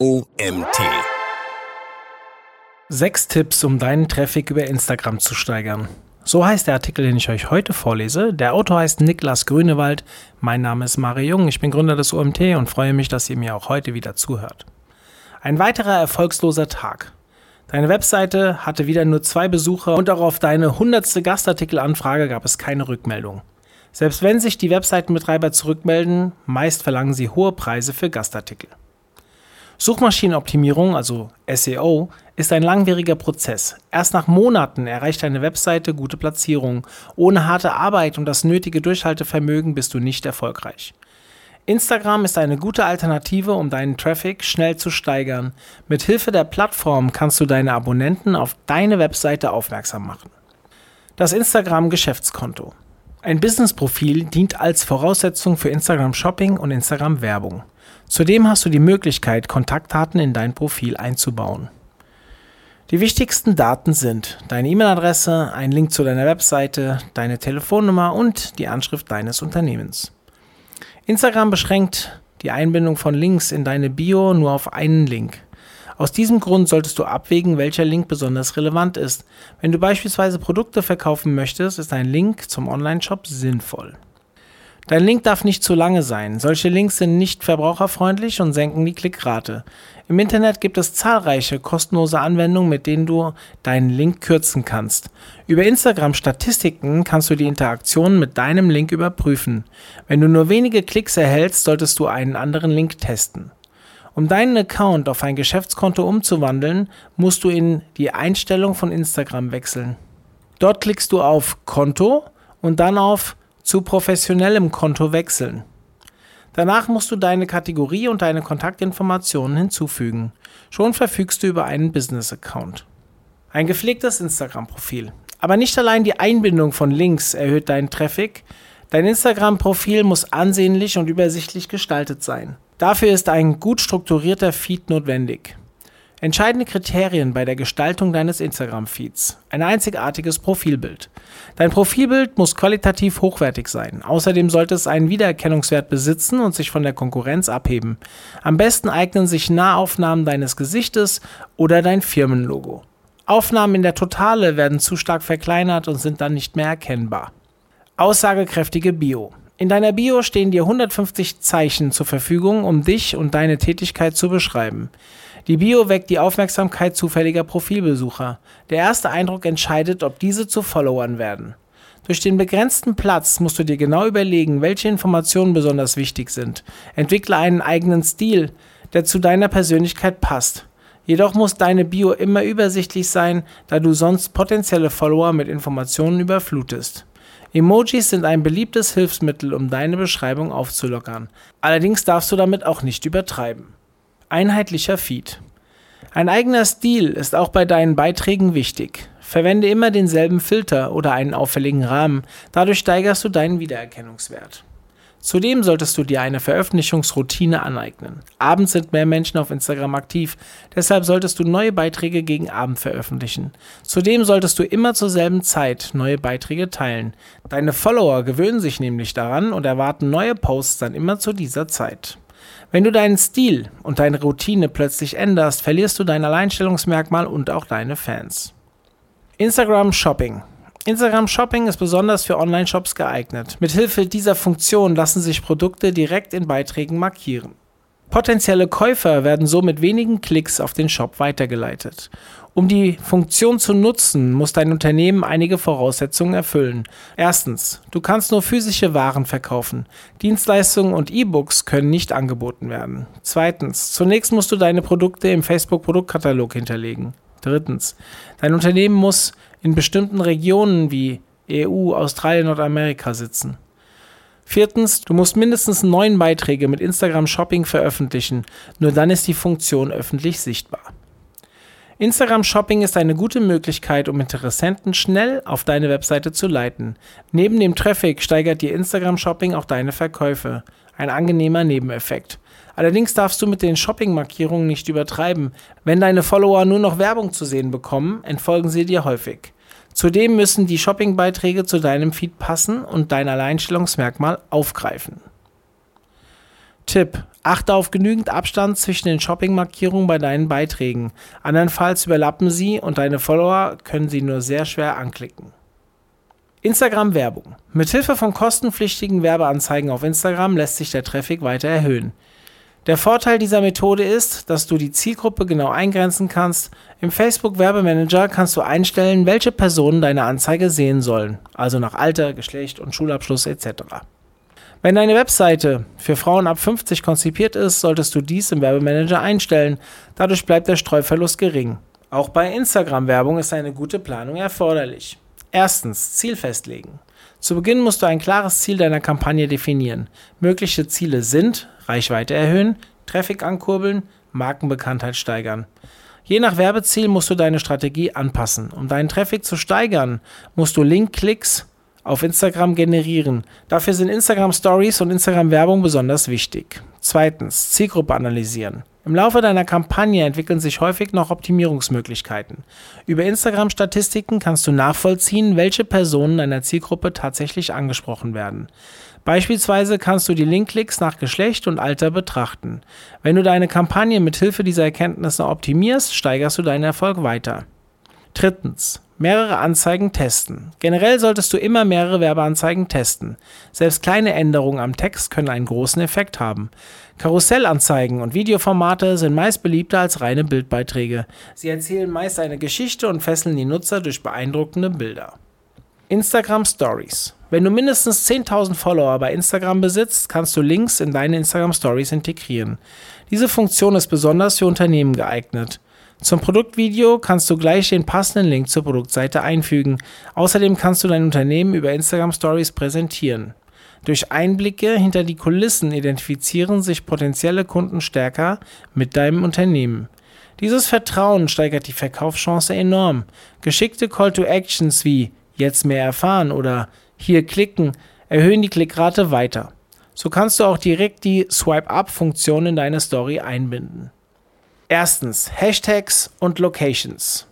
OMT. Sechs Tipps, um deinen Traffic über Instagram zu steigern. So heißt der Artikel, den ich euch heute vorlese. Der Autor heißt Niklas Grünewald. Mein Name ist Mario Jung. Ich bin Gründer des OMT und freue mich, dass ihr mir auch heute wieder zuhört. Ein weiterer erfolgsloser Tag. Deine Webseite hatte wieder nur zwei Besucher und auch auf deine hundertste Gastartikelanfrage gab es keine Rückmeldung. Selbst wenn sich die Webseitenbetreiber zurückmelden, meist verlangen sie hohe Preise für Gastartikel. Suchmaschinenoptimierung, also SEO, ist ein langwieriger Prozess. Erst nach Monaten erreicht deine Webseite gute Platzierung. Ohne harte Arbeit und das nötige Durchhaltevermögen bist du nicht erfolgreich. Instagram ist eine gute Alternative, um deinen Traffic schnell zu steigern. Mit Hilfe der Plattform kannst du deine Abonnenten auf deine Webseite aufmerksam machen. Das Instagram Geschäftskonto. Ein Business-Profil dient als Voraussetzung für Instagram Shopping und Instagram Werbung. Zudem hast du die Möglichkeit, Kontaktdaten in dein Profil einzubauen. Die wichtigsten Daten sind deine E-Mail-Adresse, ein Link zu deiner Webseite, deine Telefonnummer und die Anschrift deines Unternehmens. Instagram beschränkt die Einbindung von Links in deine Bio nur auf einen Link. Aus diesem Grund solltest du abwägen, welcher Link besonders relevant ist. Wenn du beispielsweise Produkte verkaufen möchtest, ist ein Link zum Online-Shop sinnvoll. Dein Link darf nicht zu lange sein. Solche Links sind nicht verbraucherfreundlich und senken die Klickrate. Im Internet gibt es zahlreiche kostenlose Anwendungen, mit denen du deinen Link kürzen kannst. Über Instagram Statistiken kannst du die Interaktion mit deinem Link überprüfen. Wenn du nur wenige Klicks erhältst, solltest du einen anderen Link testen. Um deinen Account auf ein Geschäftskonto umzuwandeln, musst du in die Einstellung von Instagram wechseln. Dort klickst du auf Konto und dann auf zu professionellem Konto wechseln. Danach musst du deine Kategorie und deine Kontaktinformationen hinzufügen. Schon verfügst du über einen Business-Account. Ein gepflegtes Instagram-Profil. Aber nicht allein die Einbindung von Links erhöht deinen Traffic, dein Instagram-Profil muss ansehnlich und übersichtlich gestaltet sein. Dafür ist ein gut strukturierter Feed notwendig. Entscheidende Kriterien bei der Gestaltung deines Instagram-Feeds. Ein einzigartiges Profilbild. Dein Profilbild muss qualitativ hochwertig sein. Außerdem sollte es einen Wiedererkennungswert besitzen und sich von der Konkurrenz abheben. Am besten eignen sich Nahaufnahmen deines Gesichtes oder dein Firmenlogo. Aufnahmen in der Totale werden zu stark verkleinert und sind dann nicht mehr erkennbar. Aussagekräftige Bio. In deiner Bio stehen dir 150 Zeichen zur Verfügung, um dich und deine Tätigkeit zu beschreiben. Die Bio weckt die Aufmerksamkeit zufälliger Profilbesucher. Der erste Eindruck entscheidet, ob diese zu Followern werden. Durch den begrenzten Platz musst du dir genau überlegen, welche Informationen besonders wichtig sind. Entwickle einen eigenen Stil, der zu deiner Persönlichkeit passt. Jedoch muss deine Bio immer übersichtlich sein, da du sonst potenzielle Follower mit Informationen überflutest. Emojis sind ein beliebtes Hilfsmittel, um deine Beschreibung aufzulockern. Allerdings darfst du damit auch nicht übertreiben. Einheitlicher Feed. Ein eigener Stil ist auch bei deinen Beiträgen wichtig. Verwende immer denselben Filter oder einen auffälligen Rahmen, dadurch steigerst du deinen Wiedererkennungswert. Zudem solltest du dir eine Veröffentlichungsroutine aneignen. Abends sind mehr Menschen auf Instagram aktiv, deshalb solltest du neue Beiträge gegen Abend veröffentlichen. Zudem solltest du immer zur selben Zeit neue Beiträge teilen. Deine Follower gewöhnen sich nämlich daran und erwarten neue Posts dann immer zu dieser Zeit. Wenn du deinen Stil und deine Routine plötzlich änderst, verlierst du dein Alleinstellungsmerkmal und auch deine Fans. Instagram Shopping. Instagram Shopping ist besonders für Online-Shops geeignet. Mithilfe dieser Funktion lassen sich Produkte direkt in Beiträgen markieren. Potenzielle Käufer werden so mit wenigen Klicks auf den Shop weitergeleitet. Um die Funktion zu nutzen, muss dein Unternehmen einige Voraussetzungen erfüllen. Erstens, du kannst nur physische Waren verkaufen. Dienstleistungen und E-Books können nicht angeboten werden. Zweitens, zunächst musst du deine Produkte im Facebook Produktkatalog hinterlegen. Drittens, dein Unternehmen muss in bestimmten Regionen wie EU, Australien, Nordamerika sitzen. Viertens, du musst mindestens neun Beiträge mit Instagram Shopping veröffentlichen, nur dann ist die Funktion öffentlich sichtbar. Instagram Shopping ist eine gute Möglichkeit, um Interessenten schnell auf deine Webseite zu leiten. Neben dem Traffic steigert dir Instagram Shopping auch deine Verkäufe. Ein angenehmer Nebeneffekt. Allerdings darfst du mit den Shopping-Markierungen nicht übertreiben. Wenn deine Follower nur noch Werbung zu sehen bekommen, entfolgen sie dir häufig. Zudem müssen die Shopping-Beiträge zu deinem Feed passen und dein Alleinstellungsmerkmal aufgreifen. Tipp: Achte auf genügend Abstand zwischen den Shopping-Markierungen bei deinen Beiträgen. Andernfalls überlappen sie und deine Follower können sie nur sehr schwer anklicken. Instagram-Werbung. Mithilfe von kostenpflichtigen Werbeanzeigen auf Instagram lässt sich der Traffic weiter erhöhen. Der Vorteil dieser Methode ist, dass du die Zielgruppe genau eingrenzen kannst. Im Facebook Werbemanager kannst du einstellen, welche Personen deine Anzeige sehen sollen, also nach Alter, Geschlecht und Schulabschluss etc. Wenn deine Webseite für Frauen ab 50 konzipiert ist, solltest du dies im Werbemanager einstellen. Dadurch bleibt der Streuverlust gering. Auch bei Instagram-Werbung ist eine gute Planung erforderlich. Erstens, Ziel festlegen. Zu Beginn musst du ein klares Ziel deiner Kampagne definieren. Mögliche Ziele sind Reichweite erhöhen, Traffic ankurbeln, Markenbekanntheit steigern. Je nach Werbeziel musst du deine Strategie anpassen. Um deinen Traffic zu steigern, musst du Link-Klicks auf Instagram generieren. Dafür sind Instagram Stories und Instagram Werbung besonders wichtig. Zweitens, Zielgruppe analysieren. Im Laufe deiner Kampagne entwickeln sich häufig noch Optimierungsmöglichkeiten. Über Instagram-Statistiken kannst du nachvollziehen, welche Personen deiner Zielgruppe tatsächlich angesprochen werden. Beispielsweise kannst du die Linkklicks nach Geschlecht und Alter betrachten. Wenn du deine Kampagne mit Hilfe dieser Erkenntnisse optimierst, steigerst du deinen Erfolg weiter. Drittens. Mehrere Anzeigen testen. Generell solltest du immer mehrere Werbeanzeigen testen. Selbst kleine Änderungen am Text können einen großen Effekt haben. Karussellanzeigen und Videoformate sind meist beliebter als reine Bildbeiträge. Sie erzählen meist eine Geschichte und fesseln die Nutzer durch beeindruckende Bilder. Instagram Stories. Wenn du mindestens 10.000 Follower bei Instagram besitzt, kannst du Links in deine Instagram Stories integrieren. Diese Funktion ist besonders für Unternehmen geeignet. Zum Produktvideo kannst du gleich den passenden Link zur Produktseite einfügen. Außerdem kannst du dein Unternehmen über Instagram Stories präsentieren. Durch Einblicke hinter die Kulissen identifizieren sich potenzielle Kunden stärker mit deinem Unternehmen. Dieses Vertrauen steigert die Verkaufschance enorm. Geschickte Call to Actions wie jetzt mehr erfahren oder hier klicken erhöhen die Klickrate weiter. So kannst du auch direkt die Swipe-Up-Funktion in deine Story einbinden. Erstens Hashtags und Locations.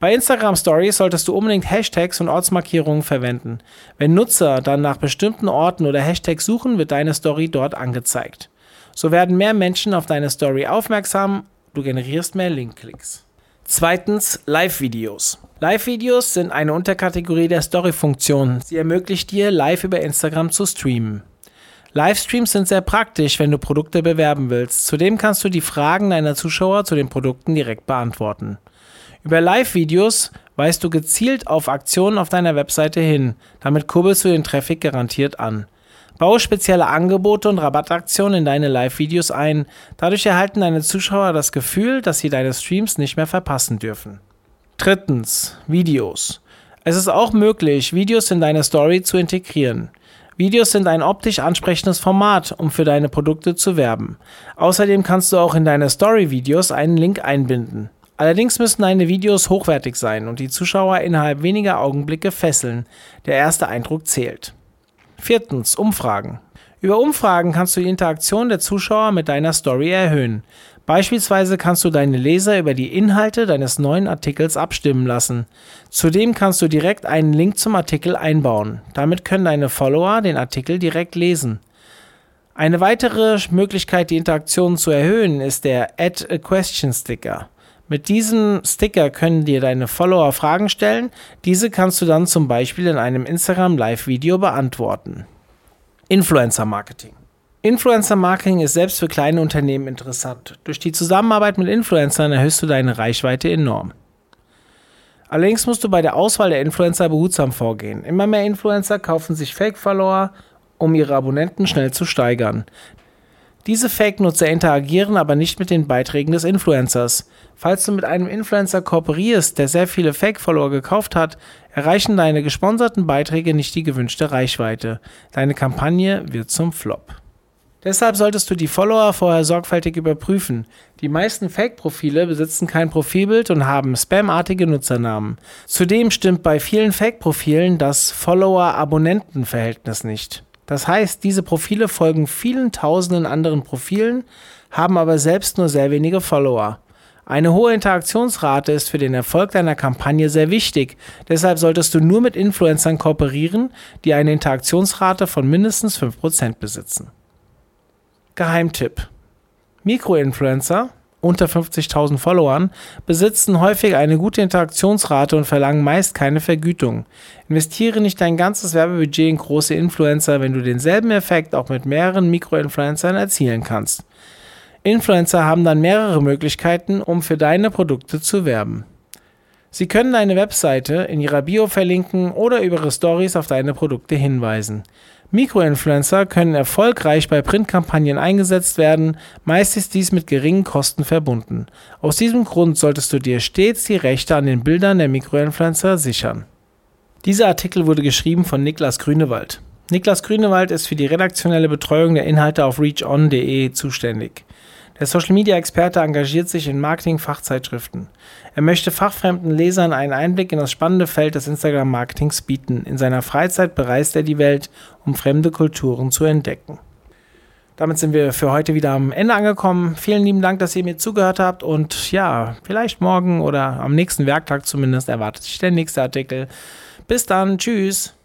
Bei Instagram Stories solltest du unbedingt Hashtags und Ortsmarkierungen verwenden. Wenn Nutzer dann nach bestimmten Orten oder Hashtags suchen, wird deine Story dort angezeigt. So werden mehr Menschen auf deine Story aufmerksam, du generierst mehr Linkklicks. Zweitens Live-Videos. Live-Videos sind eine Unterkategorie der Story-Funktion. Sie ermöglicht dir, live über Instagram zu streamen. Livestreams sind sehr praktisch, wenn du Produkte bewerben willst. Zudem kannst du die Fragen deiner Zuschauer zu den Produkten direkt beantworten. Über Live-Videos weist du gezielt auf Aktionen auf deiner Webseite hin. Damit kurbelst du den Traffic garantiert an. Baue spezielle Angebote und Rabattaktionen in deine Live-Videos ein. Dadurch erhalten deine Zuschauer das Gefühl, dass sie deine Streams nicht mehr verpassen dürfen. Drittens, Videos. Es ist auch möglich, Videos in deine Story zu integrieren. Videos sind ein optisch ansprechendes Format, um für deine Produkte zu werben. Außerdem kannst du auch in deine Story-Videos einen Link einbinden. Allerdings müssen deine Videos hochwertig sein und die Zuschauer innerhalb weniger Augenblicke fesseln. Der erste Eindruck zählt. Viertens, Umfragen. Über Umfragen kannst du die Interaktion der Zuschauer mit deiner Story erhöhen. Beispielsweise kannst du deine Leser über die Inhalte deines neuen Artikels abstimmen lassen. Zudem kannst du direkt einen Link zum Artikel einbauen. Damit können deine Follower den Artikel direkt lesen. Eine weitere Möglichkeit, die Interaktion zu erhöhen, ist der Add a Question Sticker. Mit diesem Sticker können dir deine Follower Fragen stellen. Diese kannst du dann zum Beispiel in einem Instagram Live-Video beantworten. Influencer Marketing. Influencer Marketing ist selbst für kleine Unternehmen interessant. Durch die Zusammenarbeit mit Influencern erhöhst du deine Reichweite enorm. Allerdings musst du bei der Auswahl der Influencer behutsam vorgehen. Immer mehr Influencer kaufen sich Fake-Follower, um ihre Abonnenten schnell zu steigern. Diese Fake-Nutzer interagieren aber nicht mit den Beiträgen des Influencers. Falls du mit einem Influencer kooperierst, der sehr viele Fake-Follower gekauft hat, erreichen deine gesponserten Beiträge nicht die gewünschte Reichweite. Deine Kampagne wird zum Flop. Deshalb solltest du die Follower vorher sorgfältig überprüfen. Die meisten Fake-Profile besitzen kein Profilbild und haben spamartige Nutzernamen. Zudem stimmt bei vielen Fake-Profilen das Follower-Abonnenten-Verhältnis nicht. Das heißt, diese Profile folgen vielen tausenden anderen Profilen, haben aber selbst nur sehr wenige Follower. Eine hohe Interaktionsrate ist für den Erfolg deiner Kampagne sehr wichtig, deshalb solltest du nur mit Influencern kooperieren, die eine Interaktionsrate von mindestens 5% besitzen. Geheimtipp. Mikroinfluencer unter 50.000 Followern besitzen häufig eine gute Interaktionsrate und verlangen meist keine Vergütung. Investiere nicht dein ganzes Werbebudget in große Influencer, wenn du denselben Effekt auch mit mehreren Mikroinfluencern erzielen kannst. Influencer haben dann mehrere Möglichkeiten, um für deine Produkte zu werben. Sie können deine Webseite in ihrer Bio verlinken oder über ihre Stories auf deine Produkte hinweisen. Mikroinfluencer können erfolgreich bei Printkampagnen eingesetzt werden, meist ist dies mit geringen Kosten verbunden. Aus diesem Grund solltest du dir stets die Rechte an den Bildern der Mikroinfluencer sichern. Dieser Artikel wurde geschrieben von Niklas Grünewald. Niklas Grünewald ist für die redaktionelle Betreuung der Inhalte auf reachon.de zuständig. Der Social Media Experte engagiert sich in Marketing-Fachzeitschriften. Er möchte fachfremden Lesern einen Einblick in das spannende Feld des Instagram-Marketings bieten. In seiner Freizeit bereist er die Welt, um fremde Kulturen zu entdecken. Damit sind wir für heute wieder am Ende angekommen. Vielen lieben Dank, dass ihr mir zugehört habt und ja, vielleicht morgen oder am nächsten Werktag zumindest erwartet sich der nächste Artikel. Bis dann, tschüss.